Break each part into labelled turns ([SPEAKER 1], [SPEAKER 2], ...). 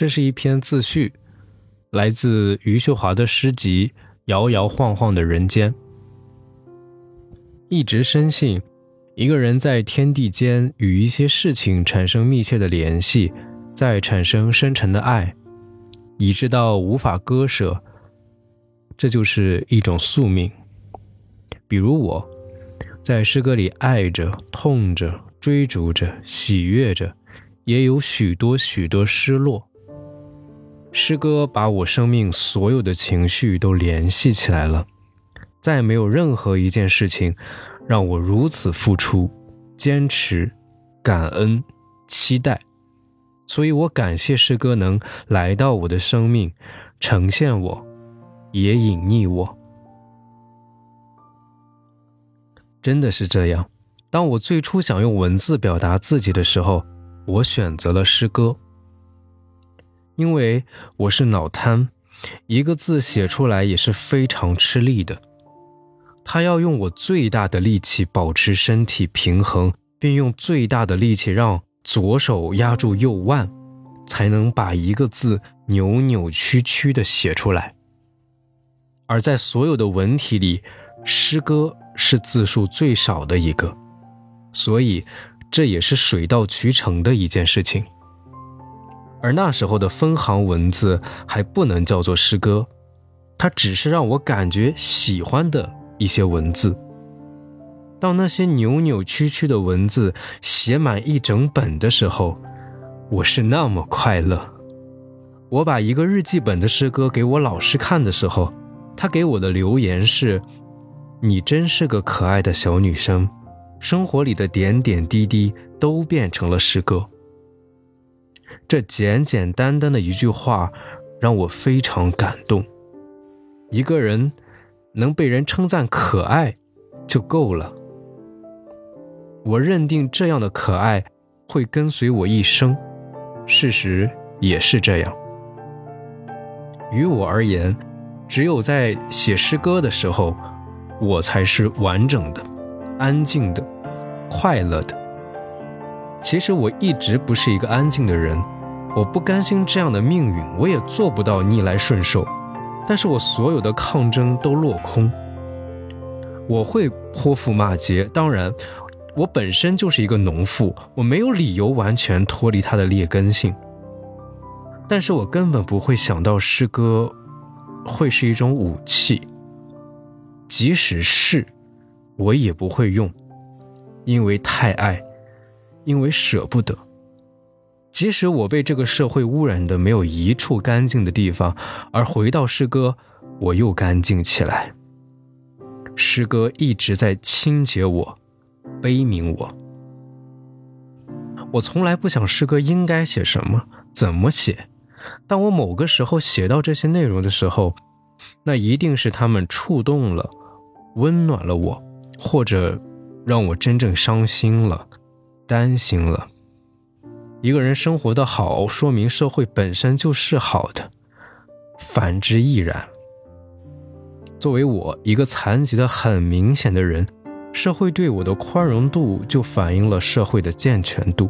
[SPEAKER 1] 这是一篇自序，来自余秀华的诗集《摇摇晃晃的人间》。一直深信，一个人在天地间与一些事情产生密切的联系，再产生深沉的爱，以致到无法割舍，这就是一种宿命。比如我，在诗歌里爱着、痛着、追逐着、喜悦着，也有许多许多失落。诗歌把我生命所有的情绪都联系起来了。再没有任何一件事情让我如此付出、坚持、感恩、期待，所以我感谢诗歌能来到我的生命，呈现我，也隐匿我。真的是这样。当我最初想用文字表达自己的时候，我选择了诗歌，因为我是脑瘫，一个字写出来也是非常吃力的。他要用我最大的力气保持身体平衡，并用最大的力气让左手压住右腕，才能把一个字扭扭曲曲的写出来。而在所有的文体里，诗歌是字数最少的一个，所以这也是水到渠成的一件事情。而那时候的分行文字还不能叫做诗歌，它只是让我感觉喜欢的。一些文字，当那些扭扭曲曲的文字写满一整本的时候，我是那么快乐。我把一个日记本的诗歌给我老师看的时候，他给我的留言是：“你真是个可爱的小女生，生活里的点点滴滴都变成了诗歌。”这简简单单的一句话，让我非常感动。一个人。能被人称赞可爱，就够了。我认定这样的可爱会跟随我一生，事实也是这样。于我而言，只有在写诗歌的时候，我才是完整的、安静的、快乐的。其实我一直不是一个安静的人，我不甘心这样的命运，我也做不到逆来顺受。但是我所有的抗争都落空。我会泼妇骂街，当然，我本身就是一个农妇，我没有理由完全脱离它的劣根性。但是我根本不会想到诗歌会是一种武器，即使是，我也不会用，因为太爱，因为舍不得。即使我被这个社会污染的没有一处干净的地方，而回到诗歌，我又干净起来。诗歌一直在清洁我，悲悯我。我从来不想诗歌应该写什么，怎么写。当我某个时候写到这些内容的时候，那一定是他们触动了、温暖了我，或者让我真正伤心了、担心了。一个人生活的好，说明社会本身就是好的；反之亦然。作为我一个残疾的很明显的人，社会对我的宽容度就反映了社会的健全度。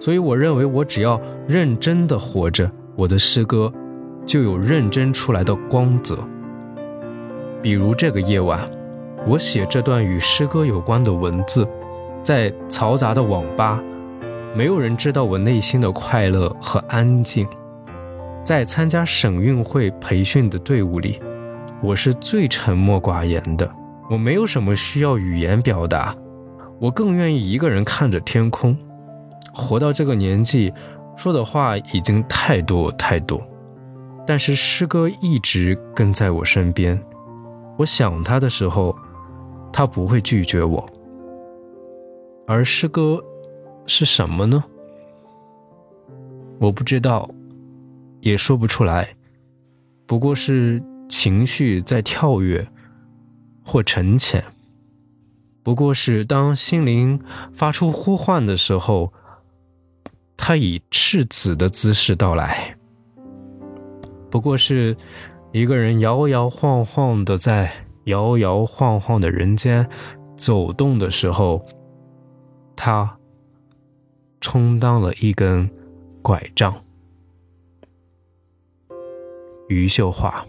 [SPEAKER 1] 所以，我认为我只要认真的活着，我的诗歌就有认真出来的光泽。比如这个夜晚，我写这段与诗歌有关的文字，在嘈杂的网吧。没有人知道我内心的快乐和安静。在参加省运会培训的队伍里，我是最沉默寡言的。我没有什么需要语言表达，我更愿意一个人看着天空。活到这个年纪，说的话已经太多太多，但是诗歌一直跟在我身边。我想他的时候，他不会拒绝我，而诗歌。是什么呢？我不知道，也说不出来。不过是情绪在跳跃或沉潜。不过是当心灵发出呼唤的时候，他以赤子的姿势到来。不过是一个人摇摇晃晃的在摇摇晃晃的人间走动的时候，他。充当了一根拐杖。余秀华。